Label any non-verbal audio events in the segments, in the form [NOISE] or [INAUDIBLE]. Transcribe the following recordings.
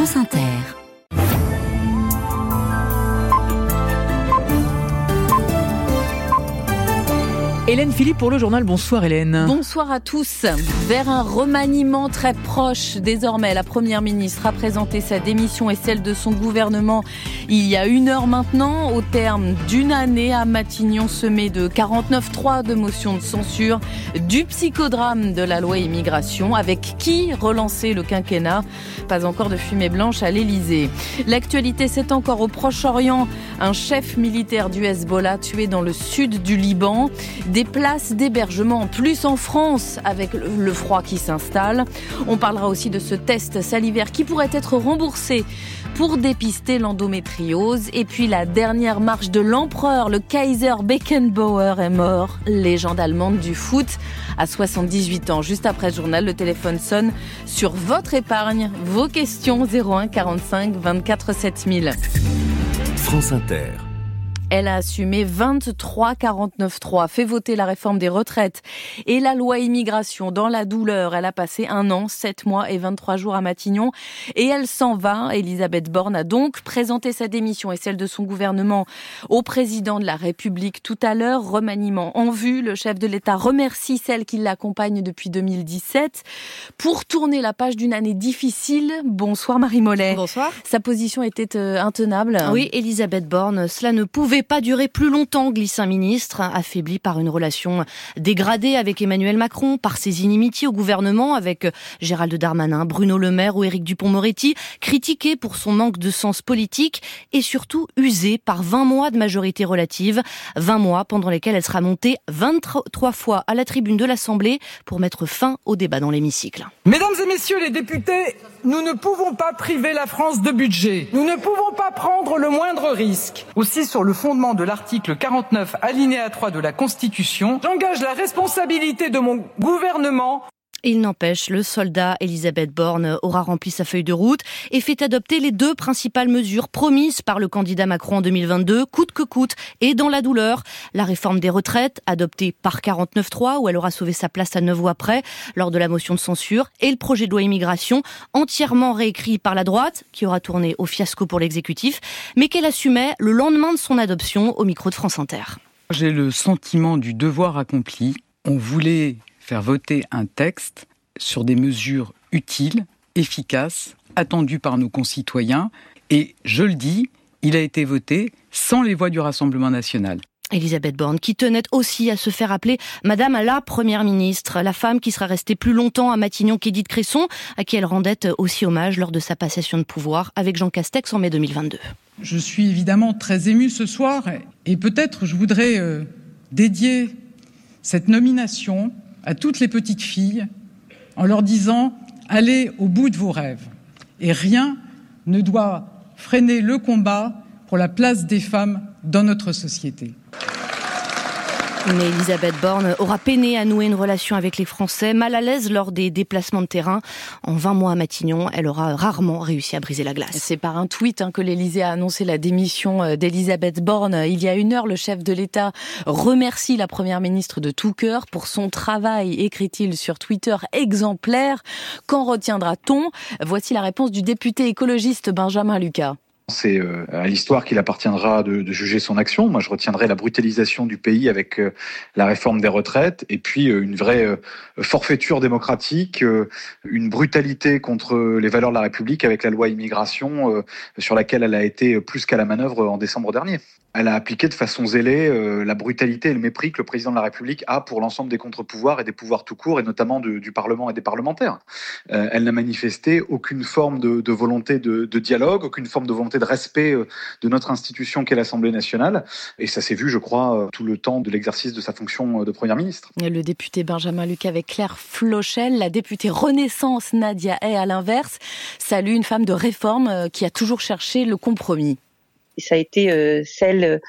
France Inter. Hélène Philippe pour le journal. Bonsoir Hélène. Bonsoir à tous. Vers un remaniement très proche, désormais, la Première ministre a présenté sa démission et celle de son gouvernement il y a une heure maintenant, au terme d'une année à Matignon semée de 49-3 de motions de censure, du psychodrame de la loi immigration, avec qui relancer le quinquennat Pas encore de fumée blanche à l'Elysée. L'actualité, c'est encore au Proche-Orient, un chef militaire du Hezbollah tué dans le sud du Liban places d'hébergement, plus en France avec le froid qui s'installe. On parlera aussi de ce test salivaire qui pourrait être remboursé pour dépister l'endométriose. Et puis la dernière marche de l'empereur, le Kaiser Beckenbauer est mort, légende allemande du foot à 78 ans. Juste après le journal, le téléphone sonne sur votre épargne. Vos questions 01 45 24 7000. France Inter. Elle a assumé 23 3 fait voter la réforme des retraites et la loi immigration dans la douleur. Elle a passé un an, sept mois et 23 jours à Matignon et elle s'en va. Elisabeth Borne a donc présenté sa démission et celle de son gouvernement au président de la République tout à l'heure. Remaniement en vue. Le chef de l'État remercie celle qui l'accompagne depuis 2017 pour tourner la page d'une année difficile. Bonsoir Marie Mollet. Bonsoir. Sa position était euh, intenable. Oui, Elisabeth Borne, cela ne pouvait pas durer plus longtemps, glisse un ministre, affaibli par une relation dégradée avec Emmanuel Macron, par ses inimitiés au gouvernement avec Gérald Darmanin, Bruno Le Maire ou Éric Dupont-Moretti, critiqué pour son manque de sens politique et surtout usé par 20 mois de majorité relative, 20 mois pendant lesquels elle sera montée 23 fois à la tribune de l'Assemblée pour mettre fin au débat dans l'hémicycle. Mesdames et messieurs les députés, nous ne pouvons pas priver la France de budget. Nous ne pouvons pas prendre le moindre risque. Aussi, sur le fondement de l'article 49 alinéa 3 de la Constitution, j'engage la responsabilité de mon gouvernement il n'empêche, le soldat Elisabeth Borne aura rempli sa feuille de route et fait adopter les deux principales mesures promises par le candidat Macron en 2022, coûte que coûte et dans la douleur. La réforme des retraites, adoptée par 49.3, où elle aura sauvé sa place à neuf voix près lors de la motion de censure, et le projet de loi immigration, entièrement réécrit par la droite, qui aura tourné au fiasco pour l'exécutif, mais qu'elle assumait le lendemain de son adoption au micro de France Inter. J'ai le sentiment du devoir accompli. On voulait faire voter un texte sur des mesures utiles, efficaces, attendues par nos concitoyens. Et je le dis, il a été voté sans les voix du Rassemblement national. Elisabeth Borne, qui tenait aussi à se faire appeler Madame la Première ministre, la femme qui sera restée plus longtemps à Matignon qu'Édith Cresson, à qui elle rendait aussi hommage lors de sa passation de pouvoir avec Jean Castex en mai 2022. Je suis évidemment très émue ce soir et peut-être je voudrais euh, dédier cette nomination à toutes les petites filles en leur disant allez au bout de vos rêves. Et rien ne doit freiner le combat pour la place des femmes dans notre société. Mais Elisabeth Borne aura peiné à nouer une relation avec les Français, mal à l'aise lors des déplacements de terrain. En 20 mois à Matignon, elle aura rarement réussi à briser la glace. C'est par un tweet hein, que l'Élysée a annoncé la démission euh, d'Elisabeth Borne. Il y a une heure, le chef de l'État remercie la Première ministre de tout cœur pour son travail, écrit-il sur Twitter, exemplaire. Qu'en retiendra-t-on? Voici la réponse du député écologiste Benjamin Lucas. C'est euh, à l'histoire qu'il appartiendra de, juger son action. Moi, je retiendrai la brutalisation du pays avec euh, la réforme des retraites et puis euh, une vraie forfaiture démocratique, une brutalité contre les valeurs de la République avec la loi immigration sur laquelle elle a été plus qu'à la manœuvre en décembre dernier. Elle a appliqué de façon zélée la brutalité et le mépris que le président de la République a pour l'ensemble des contre-pouvoirs et des pouvoirs tout court, et notamment du Parlement et des parlementaires. elle n'a manifesté aucune forme de, volonté de, de dialogue, aucune forme de volonté de respect euh, de notre institution qu'est l'Assemblée nationale. Et ça s'est vu, je crois, euh, tout le temps de l'exercice de sa fonction euh, de Première ministre. Le député Benjamin Luc avec Claire Flochel, la députée Renaissance Nadia Hay, à l'inverse, salue une femme de réforme qui a toujours cherché le compromis ça a été celle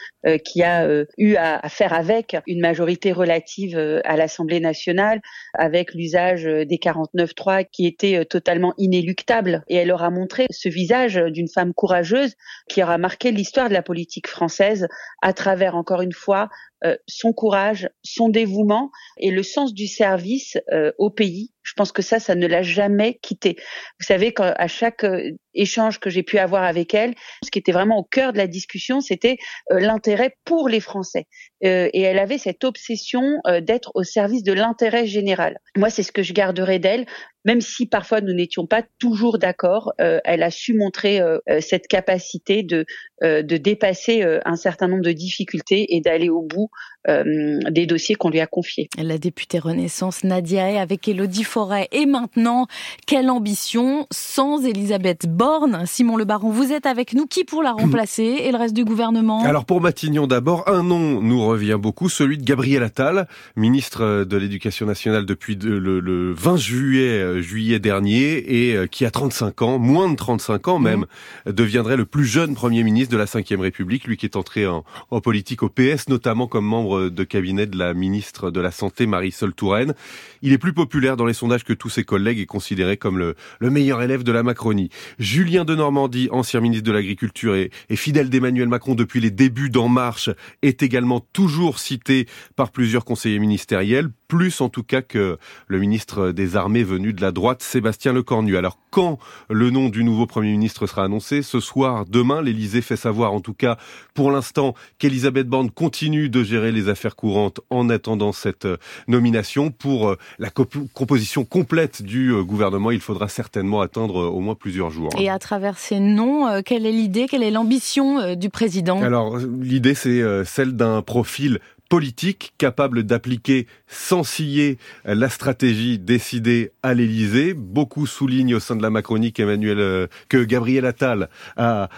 qui a eu à, faire avec une majorité relative à l'Assemblée nationale, avec l'usage des 49.3 qui était totalement inéluctable. Et elle aura montré ce visage d'une femme courageuse qui aura marqué l'histoire de la politique française à travers, encore une fois, euh, son courage, son dévouement et le sens du service euh, au pays. Je pense que ça, ça ne l'a jamais quitté. Vous savez, qu'à chaque euh, échange que j'ai pu avoir avec elle, ce qui était vraiment au cœur de la discussion, c'était l'intérêt pour les Français. et elle avait cette obsession d'être au service de l'intérêt général. Moi, c'est ce que je garderai d'elle, même si parfois nous n'étions pas toujours d'accord. elle a su montrer cette capacité de, de dépasser un certain nombre de difficultés et d'aller au bout euh, des dossiers qu'on lui a confiés. La députée Renaissance Nadia avec Elodie Forêt. Et maintenant, quelle ambition sans Elisabeth Borne? Simon Le Baron, vous êtes avec nous. Qui pour la [CLEARS THROAT] remplacer et le reste du gouvernement? Alors pour Matignon d'abord, un nom nous revient beaucoup, celui de Gabriel Attal, ministre de l'Éducation nationale depuis le, 20 juillet, euh, juillet dernier et euh, qui a 35 ans, moins de 35 ans même, mmh. deviendrait le plus jeune Premier ministre de la Ve République, lui qui est entré en, en politique au PS, notamment comme membre de cabinet de la ministre de la Santé, Marisol Touraine. Il est plus populaire dans les sondages que tous ses collègues et considéré comme le, meilleur élève de la Macronie. Julien de Normandie, ancien ministre de l'Agriculture et, et fidèle d'Emmanuel Macron depuis les débuts d'En Marche, est également toujours cité par plusieurs conseillers ministériels plus en tout cas que le ministre des Armées venu de la droite, Sébastien Lecornu. Alors quand le nom du nouveau Premier ministre sera annoncé? Ce soir, demain, l'Élysée fait savoir en tout cas pour l'instant qu'Elisabeth Borne continue de gérer les affaires courantes en attendant cette euh, nomination. Pour euh, la composition complète du euh, gouvernement, il faudra certainement attendre au moins plusieurs jours. Et à travers ces noms, quelle est l'idée, quelle est l'ambition du président? Alors l'idée c'est celle d'un profil politique capable d'appliquer sans scier la stratégie décidée à l'Élysée. Beaucoup soulignent au sein de la Macronie qu'Emmanuel, euh, que Gabriel Attal a,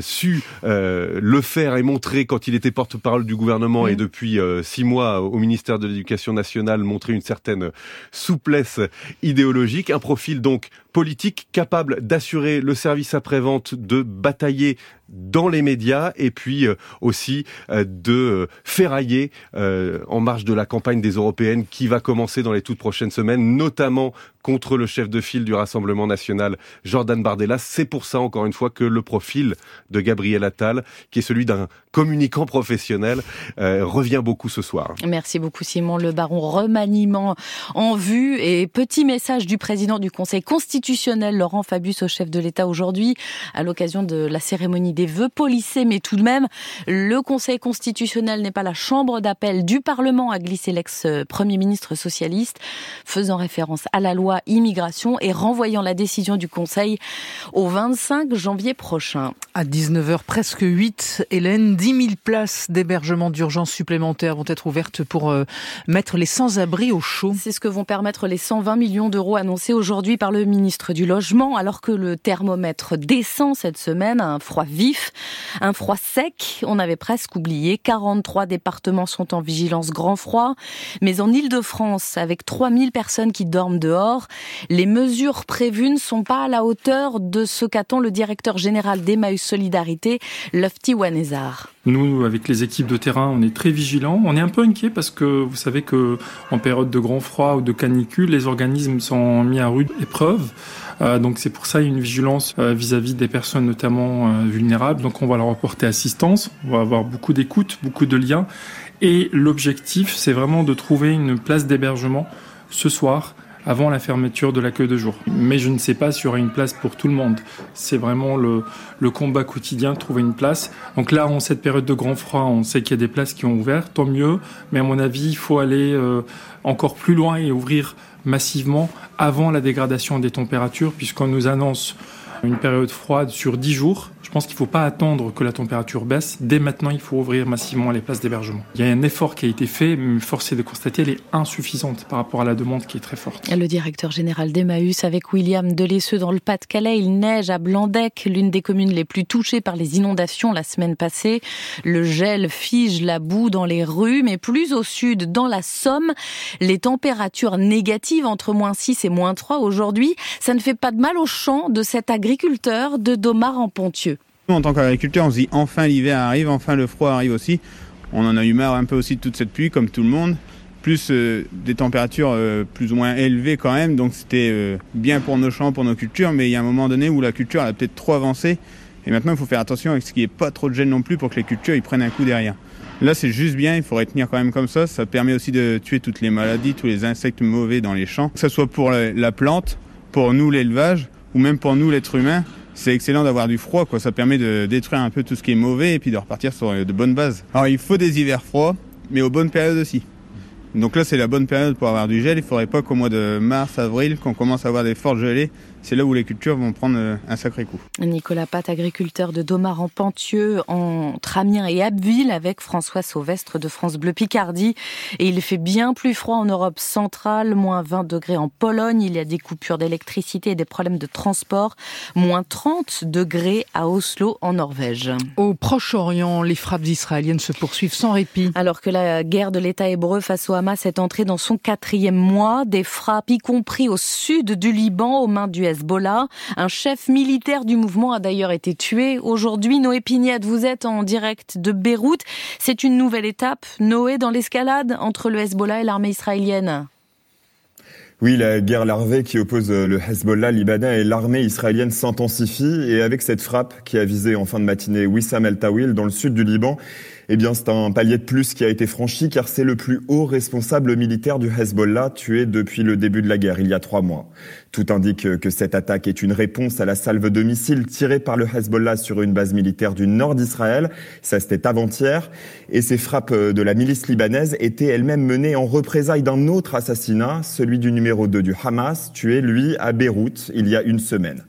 su euh, le faire et montrer quand il était porte-parole du gouvernement et depuis euh, six mois au ministère de l'Éducation nationale montrer une certaine souplesse idéologique, un profil donc politique capable d'assurer le service après-vente, de batailler dans les médias et puis aussi de ferrailler euh, en marge de la campagne des européennes qui va commencer dans les toutes prochaines semaines, notamment contre le chef de file du Rassemblement national, Jordan Bardella. C'est pour ça, encore une fois, que le profil de Gabriel Attal, qui est celui d'un communicant professionnel, euh, revient beaucoup ce soir. Merci beaucoup Simon Le Baron. Remaniement en vue et petit message du président du Conseil constitutionnel, Laurent Fabius, au chef de l'État aujourd'hui, à l'occasion de la cérémonie des vœux polissés, mais tout de même, le Conseil constitutionnel n'est pas la chambre d'appel du Parlement, a glissé l'ex-premier ministre socialiste, faisant référence à la loi immigration et renvoyant la décision du Conseil au 25 janvier prochain. À 19h presque 8, Hélène, 10 000 places d'hébergement d'urgence supplémentaires vont être ouvertes pour euh, mettre les sans-abri au chaud. C'est ce que vont permettre les 120 millions d'euros annoncés aujourd'hui par le ministre du Logement, alors que le thermomètre descend cette semaine, un froid vif, un froid sec. On avait presque oublié, 43 départements sont en vigilance grand froid, mais en Ile-de-France, avec 3000 personnes qui dorment dehors, les mesures prévues ne sont pas à la hauteur de ce qu'attend le directeur général d'Emmaüs Solidarité, Lofty Wanezar. Nous, avec les équipes de terrain, on est très vigilants. On est un peu inquiets parce que vous savez que en période de grand froid ou de canicule, les organismes sont mis à rude épreuve. Euh, donc c'est pour ça une vigilance euh, vis-à-vis des personnes notamment euh, vulnérables. Donc on va leur apporter assistance, on va avoir beaucoup d'écoute, beaucoup de liens. Et l'objectif, c'est vraiment de trouver une place d'hébergement ce soir avant la fermeture de l'accueil de jour. Mais je ne sais pas s'il y aura une place pour tout le monde. C'est vraiment le, le combat quotidien trouver une place. Donc là, en cette période de grand froid, on sait qu'il y a des places qui ont ouvert, tant mieux. Mais à mon avis, il faut aller euh, encore plus loin et ouvrir massivement avant la dégradation des températures, puisqu'on nous annonce une période froide sur 10 jours. Je pense qu'il ne faut pas attendre que la température baisse. Dès maintenant, il faut ouvrir massivement les places d'hébergement. Il y a un effort qui a été fait, mais force est de constater elle est insuffisante par rapport à la demande qui est très forte. Le directeur général d'Emmaüs avec William Delesseux dans le Pas-de-Calais. Il neige à Blandec, l'une des communes les plus touchées par les inondations la semaine passée. Le gel fige la boue dans les rues, mais plus au sud, dans la Somme, les températures négatives entre moins 6 et moins 3 aujourd'hui. Ça ne fait pas de mal aux champs de cet agriculteur de Domar en Pontieux. Nous, en tant qu'agriculteurs, on se dit enfin l'hiver arrive, enfin le froid arrive aussi. On en a eu marre un peu aussi de toute cette pluie, comme tout le monde. Plus euh, des températures euh, plus ou moins élevées quand même, donc c'était euh, bien pour nos champs, pour nos cultures, mais il y a un moment donné où la culture a peut-être trop avancé. Et maintenant, il faut faire attention avec ce qui n'est pas trop de gêne non plus pour que les cultures ils prennent un coup derrière. Là, c'est juste bien, il faudrait tenir quand même comme ça. Ça permet aussi de tuer toutes les maladies, tous les insectes mauvais dans les champs. Que ce soit pour la plante, pour nous l'élevage, ou même pour nous l'être humain c'est excellent d'avoir du froid, quoi. Ça permet de détruire un peu tout ce qui est mauvais et puis de repartir sur de bonnes bases. Alors il faut des hivers froids, mais aux bonnes périodes aussi. Donc là, c'est la bonne période pour avoir du gel. Il faudrait pas qu'au mois de mars, avril, qu'on commence à avoir des fortes gelées, c'est là où les cultures vont prendre euh, un sacré coup. Nicolas Pat, agriculteur de Domar en Pentieux, entre Amiens et Abbeville, avec François Sauvestre de France Bleu Picardie. Et il fait bien plus froid en Europe centrale, moins 20 degrés en Pologne. Il y a des coupures d'électricité et des problèmes de transport. Moins 30 degrés à Oslo, en Norvège. Au Proche-Orient, les frappes israéliennes se poursuivent sans répit. Alors que la guerre de l'État hébreu face au Hamas est entrée dans son quatrième mois, des frappes, y compris au sud du Liban, aux mains du Un chef militaire du mouvement a d'ailleurs été tué. Aujourd'hui, Noé Pignette, vous êtes en direct de Beyrouth. C'est une nouvelle étape, Noé, dans l'escalade entre le Hezbollah et l'armée israélienne. Oui, la guerre larvée qui oppose le Hezbollah libanais et l'armée israélienne s'intensifie et avec cette frappe qui a visé en fin de matinée Wissam El Tawil dans le sud du Liban, eh bien, c'est un palier de plus qui a été franchi car c'est le plus haut responsable militaire du Hezbollah tué depuis le début de la guerre, il y a trois mois. Tout indique que cette attaque est une réponse à la salve de missiles tirée par le Hezbollah sur une base militaire du nord d'Israël. Ça, c'était avant-hier. Et ces frappes de la milice libanaise étaient elles-mêmes menées en représailles d'un autre assassinat, celui du numéro 2 du Hamas, tué, lui, à Beyrouth, il y a une semaine.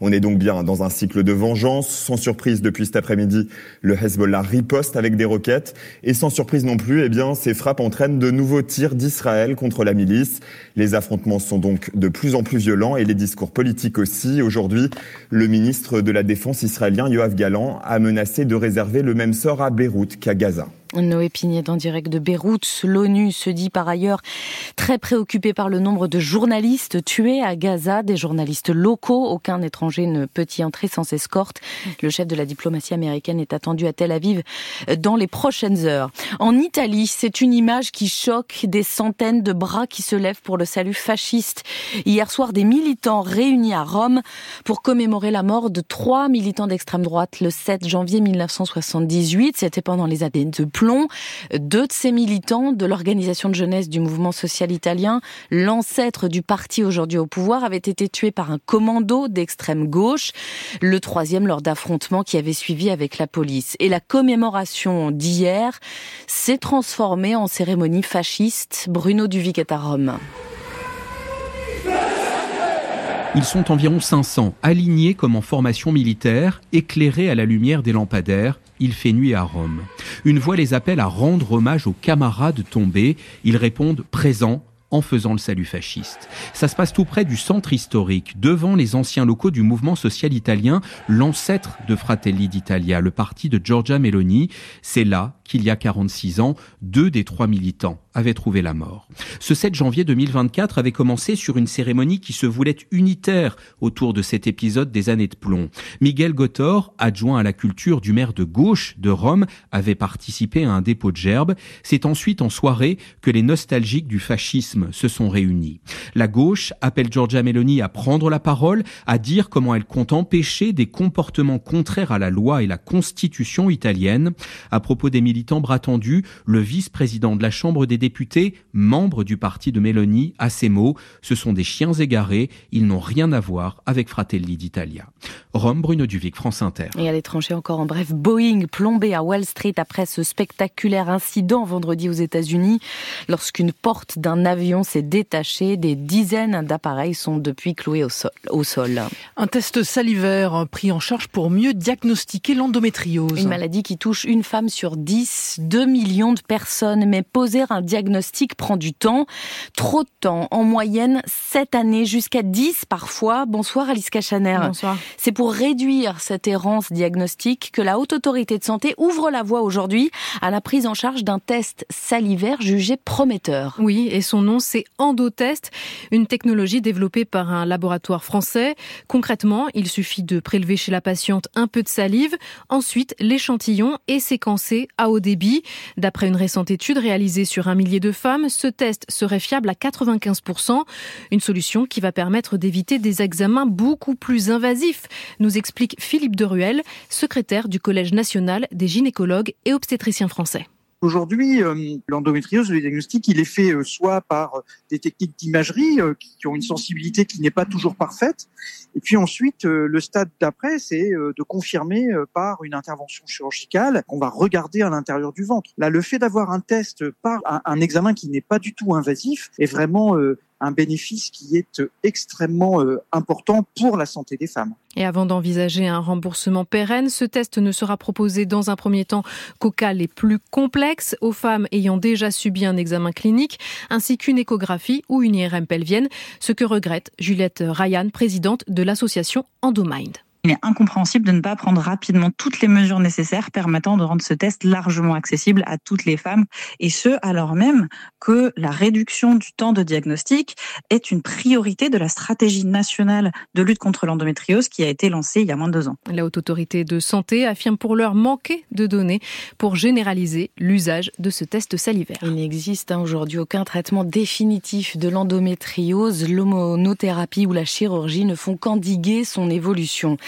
On est donc bien dans un cycle de vengeance. Sans surprise, depuis cet après-midi, le Hezbollah riposte avec des roquettes. Et sans surprise non plus, eh bien, ces frappes entraînent de nouveaux tirs d'Israël contre la milice. Les affrontements sont donc de plus en plus violents et les discours politiques aussi. Aujourd'hui, le ministre de la Défense israélien, Yoav Galan, a menacé de réserver le même sort à Beyrouth qu'à Gaza. Noé Pignet en direct de Beyrouth. L'ONU se dit par ailleurs très préoccupée par le nombre de journalistes tués à Gaza, des journalistes locaux. Aucun étranger ne peut y entrer sans escorte. Le chef de la diplomatie américaine est attendu à Tel Aviv dans les prochaines heures. En Italie, c'est une image qui choque des centaines de bras qui se lèvent pour le salut fasciste. Hier soir, des militants réunis à Rome pour commémorer la mort de trois militants d'extrême droite le 7 janvier 1978. C'était pendant les années de deux de ces militants de l'organisation de jeunesse du mouvement social italien, l'ancêtre du parti aujourd'hui au pouvoir, avait été tué par un commando d'extrême gauche, le troisième lors d'affrontements qui avait suivi avec la police. Et la commémoration d'hier s'est transformée en cérémonie fasciste. Bruno Duvic est à Rome. Ils sont environ 500, alignés comme en formation militaire, éclairés à la lumière des lampadaires. Il fait nuit à Rome. Une voix les appelle à rendre hommage aux camarades tombés. Ils répondent présents en faisant le salut fasciste. Ça se passe tout près du centre historique, devant les anciens locaux du mouvement social italien, l'ancêtre de Fratelli d'Italia, le parti de Giorgia Meloni. C'est là qu'il y a 46 ans, deux des trois militants avaient trouvé la mort. Ce 7 janvier 2024 avait commencé sur une cérémonie qui se voulait unitaire autour de cet épisode des années de plomb. Miguel Gotor, adjoint à la culture du maire de gauche de Rome, avait participé à un dépôt de gerbes. C'est ensuite en soirée que les nostalgiques du fascisme se sont réunis. La gauche appelle Giorgia Meloni à prendre la parole, à dire comment elle compte empêcher des comportements contraires à la loi et la constitution italienne. À propos militants bras tendus, le vice-président de la Chambre des député, membre du parti de Mélanie, à ces mots Ce sont des chiens égarés, ils n'ont rien à voir avec Fratelli d'Italia. Rome, Bruno Duvic, France Inter. Et à l'étranger encore en bref, Boeing plombé à Wall Street après ce spectaculaire incident vendredi aux États-Unis. Lorsqu'une porte d'un avion s'est détachée, des dizaines d'appareils sont depuis cloués au sol, au sol. Un test salivaire pris en charge pour mieux diagnostiquer l'endométriose. Une maladie qui touche une femme sur dix 2010, 2 millions de personnes, mais poser un diagnostic prend du temps, trop de temps, en moyenne 7 années, jusqu'à 10 parfois. Bonsoir Alice Cachaner. Bonsoir. C'est pour réduire cette errance diagnostique que la Haute Autorité de Santé ouvre la voie aujourd'hui à la prise en charge d'un test salivaire jugé prometteur. Oui, et son nom c'est Endotest, une technologie développée par un laboratoire français. Concrètement, il suffit de prélever chez la patiente un peu de salive, ensuite l'échantillon est séquencé à débit. D'après une récente étude réalisée sur un millier de femmes, ce test serait fiable à 95%, une solution qui va permettre d'éviter des examens beaucoup plus invasifs, nous explique Philippe Deruel, secrétaire du Collège national des gynécologues et obstétriciens français. Aujourd'hui, euh, l'endométriose, le diagnostic, il est fait euh, soit par euh, des techniques d'imagerie qui ont une sensibilité qui n'est pas toujours parfaite, et puis ensuite, le stade d'après, c'est de confirmer par une intervention chirurgicale qu'on va regarder à l'intérieur du ventre. Là, le fait d'avoir un test par un, un examen qui n'est pas du tout invasif est vraiment un bénéfice qui est extrêmement important pour la santé des femmes. Et avant d'envisager un remboursement pérenne, ce test ne sera proposé dans un premier temps qu'aux cas les plus complexes, aux femmes ayant déjà subi un examen clinique, ainsi qu'une échographie ou une IRM pelvienne, ce que regrette Juliette Ryan, présidente de l'association Endomind. Il est incompréhensible de ne pas prendre rapidement toutes les mesures nécessaires permettant de rendre ce test largement accessible à toutes les femmes, et ce, alors même que la réduction du temps de diagnostic est une priorité de la stratégie nationale de lutte contre l'endométriose qui a été lancée il y a moins de deux ans. La Haute Autorité de Santé affirme pour l'heure manquer de données pour généraliser l'usage de ce test salivaire. Il n'existe hein, aujourd'hui aucun traitement définitif de l'endométriose. L'hommonothérapie ou la chirurgie ne font qu'endiguer son évolution.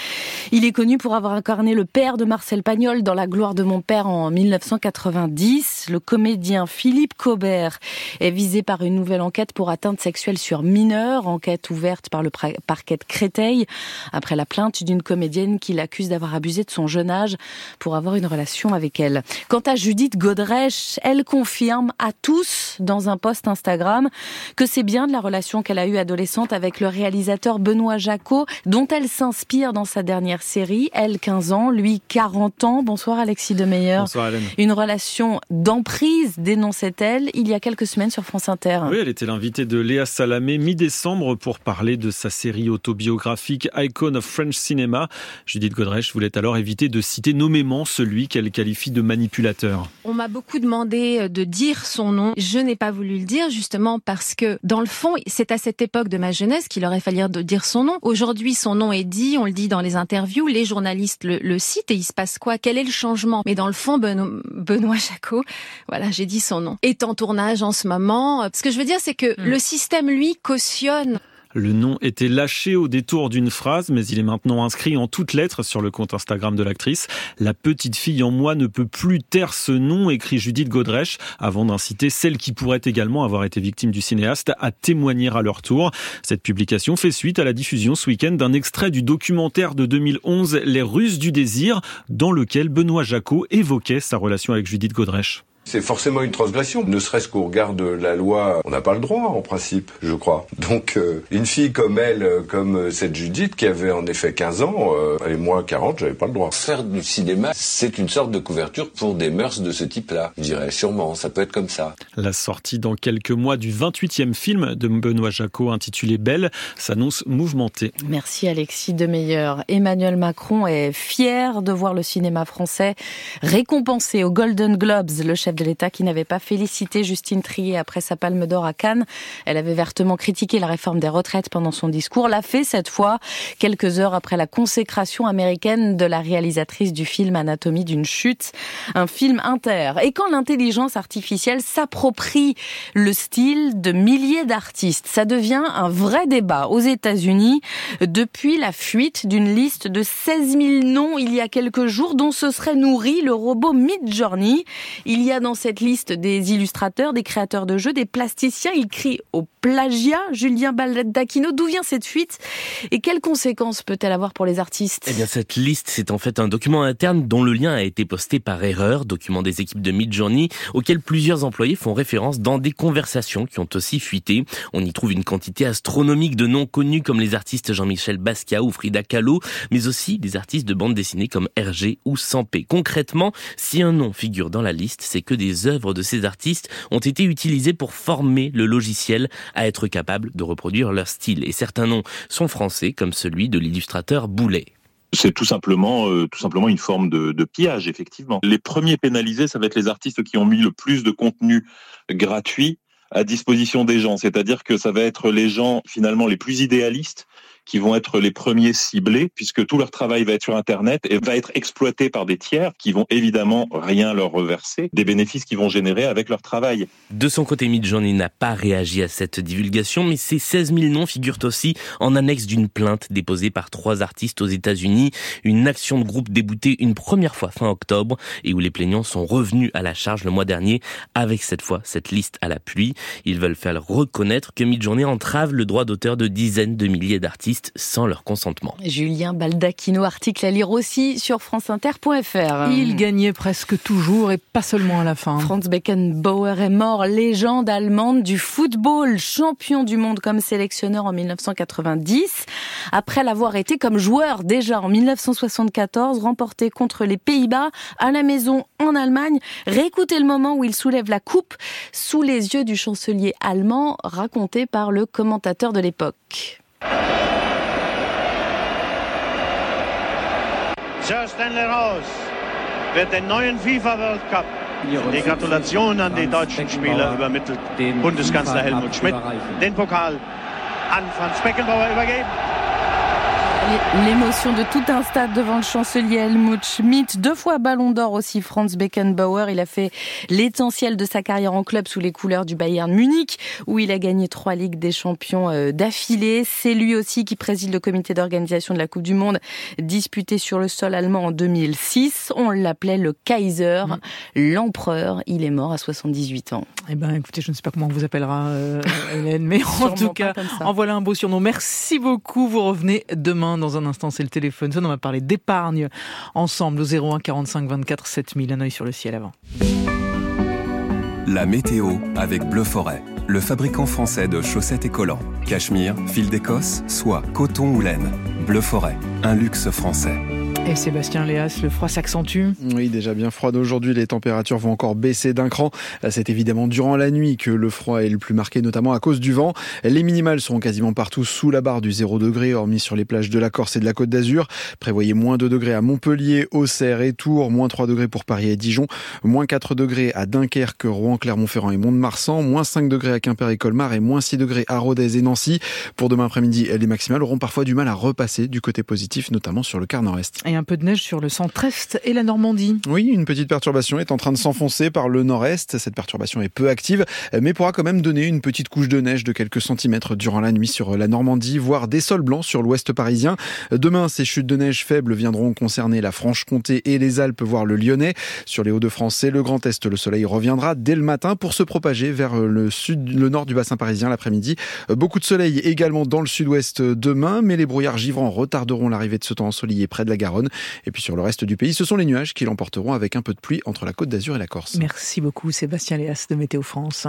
Il est connu pour avoir incarné le père de Marcel Pagnol dans La gloire de mon père en 1990. Le comédien Philippe Cobert est visé par une nouvelle enquête pour atteinte sexuelle sur mineurs, enquête ouverte par le parquet de Créteil après la plainte d'une comédienne qui l'accuse d'avoir abusé de son jeune âge pour avoir une relation avec elle. Quant à Judith Godrèche, elle confirme à tous dans un post Instagram que c'est bien de la relation qu'elle a eue adolescente avec le réalisateur Benoît Jacot, dont elle s'inspire dans sa dernière série, elle 15 ans, lui 40 ans. Bonsoir Alexis Demeyer. Bonsoir Hélène. Une relation d'emprise, dénonçait-elle, il y a quelques semaines sur France Inter. Oui, elle était l'invitée de Léa Salamé mi-décembre pour parler de sa série autobiographique Icon of French Cinema. Judith Godrèche voulait alors éviter de citer nommément celui qu'elle qualifie de manipulateur. On m'a beaucoup demandé de dire son nom. Je n'ai pas voulu le dire justement parce que dans le fond, c'est à cette époque de ma jeunesse qu'il aurait fallu dire son nom. Aujourd'hui, son nom est dit, on le dit dans les interviews, les journalistes le, citent et il se passe quoi? Quel est le changement? Mais dans le fond, Benoît Jacot, [LAUGHS] voilà, j'ai dit son nom, est en tournage en ce moment. Ce que je veux dire, c'est que hmm. le système, lui, cautionne le nom était lâché au détour d'une phrase, mais il est maintenant inscrit en toutes lettres sur le compte Instagram de l'actrice. La petite fille en moi ne peut plus taire ce nom, écrit Judith Godrèche, avant d'inciter celles qui pourraient également avoir été victimes du cinéaste à témoigner à leur tour. Cette publication fait suite à la diffusion ce week-end d'un extrait du documentaire de 2011 Les Russes du désir, dans lequel Benoît Jacot évoquait sa relation avec Judith Godrèche. C'est forcément une transgression. Ne serait-ce qu'au regard de la loi, on n'a pas le droit en principe, je crois. Donc euh, une fille comme elle, euh, comme cette Judith qui avait en effet 15 ans, euh, et moi 40, j'avais pas le droit. Faire du cinéma, c'est une sorte de couverture pour des mœurs de ce type-là. Je dirais sûrement, ça peut être comme ça. La sortie dans quelques mois du 28e film de Benoît Jacot intitulé Belle s'annonce mouvementée. Merci Alexis Demeyer. Emmanuel Macron est fier de voir le cinéma français récompensé aux Golden Globes. Le chef de l'État qui n'avait pas félicité Justine Trier après sa palme d'or à Cannes. Elle avait vertement critiqué la réforme des retraites pendant son discours. L'a fait cette fois, quelques heures après la consécration américaine de la réalisatrice du film Anatomie d'une chute, un film inter. Et quand l'intelligence artificielle s'approprie le style de milliers d'artistes, ça devient un vrai débat aux États-Unis depuis la fuite d'une liste de 16 000 noms il y a quelques jours dont se serait nourri le robot Midjourney. Il y a dans cette liste des illustrateurs, des créateurs de jeux, des plasticiens. Il crie au plagiat. Julien Baldacchino, d'où vient cette fuite et quelles conséquences peut-elle avoir pour les artistes? Eh bien, cette liste, c'est en fait un document interne dont le lien a été posté par erreur, document des équipes de Midjourney, auquel plusieurs employés font référence dans des conversations qui ont aussi fuité. On y trouve une quantité astronomique de noms connus comme les artistes Jean-Michel Basquiat ou Frida Kahlo, mais aussi des artistes de bande dessinée comme Hergé ou Sampé. Concrètement, si un nom figure dans la liste, c'est que des œuvres de ces artistes ont été utilisées pour former le logiciel à être capable de reproduire leur style. Et certains noms sont français, comme celui de l'illustrateur Boulet. C'est tout simplement, euh, tout simplement une forme de, de, pillage, effectivement. Les premiers pénalisés, ça va être les artistes qui ont mis le plus de contenu gratuit à disposition des gens. C'est-à-dire que ça va être les gens finalement les plus idéalistes qui vont être les premiers ciblés, puisque tout leur travail va être sur Internet et va être exploité par des tiers qui vont évidemment rien leur reverser, des bénéfices qu'ils vont générer avec leur travail. De son côté, Midjourney n'a pas réagi à cette divulgation, mais ces 16 000 noms figurent aussi en annexe d'une plainte déposée par trois artistes aux États-Unis, une action de groupe débutée une première fois fin octobre et où les plaignants sont revenus à la charge le mois dernier avec cette fois cette liste à la pluie. Ils veulent faire reconnaître que Midjourney entrave le droit d'auteur de dizaines de milliers d'artistes sans leur consentement. Julien Baldacchino, article à lire aussi sur franceinter.fr. Il gagnait presque toujours et pas seulement à la fin. Franz Beckenbauer est mort, légende allemande du football, champion du monde comme sélectionneur en 1990. Après l'avoir été comme joueur déjà en 1974, remporté contre les Pays-Bas à la maison en Allemagne. Réécoutez le moment où il soulève la coupe sous les yeux du chancelier allemand, raconté par le commentateur de l'époque. Sir Stanley Rose wird den neuen FIFA World Cup. Die Gratulation an die deutschen Spieler übermittelt Bundeskanzler Helmut Schmidt den Pokal an Franz Beckenbauer übergeben. L'émotion de tout un stade devant le chancelier Helmut Schmidt, deux fois ballon d'or aussi Franz Beckenbauer. Il a fait l'essentiel de sa carrière en club sous les couleurs du Bayern Munich, où il a gagné trois Ligues des Champions euh, d'affilée. C'est lui aussi qui préside le comité d'organisation de la Coupe du Monde disputée sur le sol allemand en 2006. On l'appelait le Kaiser, mmh. l'empereur. Il est mort à 78 ans. Eh ben, écoutez, je ne sais pas comment on vous appellera, euh, [LAUGHS] Hélène, mais en tout cas, en voilà un beau surnom. Merci beaucoup. Vous revenez demain dans un instant, c'est le téléphone. On va parler d'épargne ensemble au 01 45 24 7000. Un œil sur le ciel avant. La météo avec Bleu Forêt, le fabricant français de chaussettes et collants. Cachemire, fil d'Écosse, soie, coton ou laine. Bleu Forêt, un luxe français. Et Sébastien Léas, le froid s'accentue Oui, déjà bien froid d'aujourd'hui. Les températures vont encore baisser d'un cran. C'est évidemment durant la nuit que le froid est le plus marqué, notamment à cause du vent. Les minimales seront quasiment partout sous la barre du 0 degré, hormis sur les plages de la Corse et de la Côte d'Azur. Prévoyez moins 2 degrés à Montpellier, Auxerre et Tours, moins 3 degrés pour Paris et Dijon, moins 4 degrés à Dunkerque, Rouen, Clermont-Ferrand et Mont-de-Marsan, moins 5 degrés à Quimper et Colmar et moins 6 degrés à Rodez et Nancy. Pour demain après-midi, les maximales auront parfois du mal à repasser du côté positif, notamment sur le quart nord-est. Un peu de neige sur le centre-est et la Normandie. Oui, une petite perturbation est en train de s'enfoncer par le nord-est. Cette perturbation est peu active, mais pourra quand même donner une petite couche de neige de quelques centimètres durant la nuit sur la Normandie, voire des sols blancs sur l'ouest parisien. Demain, ces chutes de neige faibles viendront concerner la Franche-Comté et les Alpes, voire le Lyonnais. Sur les Hauts-de-France et le Grand Est, le soleil reviendra dès le matin pour se propager vers le sud, le nord du bassin parisien l'après-midi. Beaucoup de soleil également dans le sud-ouest demain, mais les brouillards givrants retarderont l'arrivée de ce temps ensoleillé près de la Garonne. Et puis sur le reste du pays, ce sont les nuages qui l'emporteront avec un peu de pluie entre la Côte d'Azur et la Corse. Merci beaucoup Sébastien Léas de Météo France.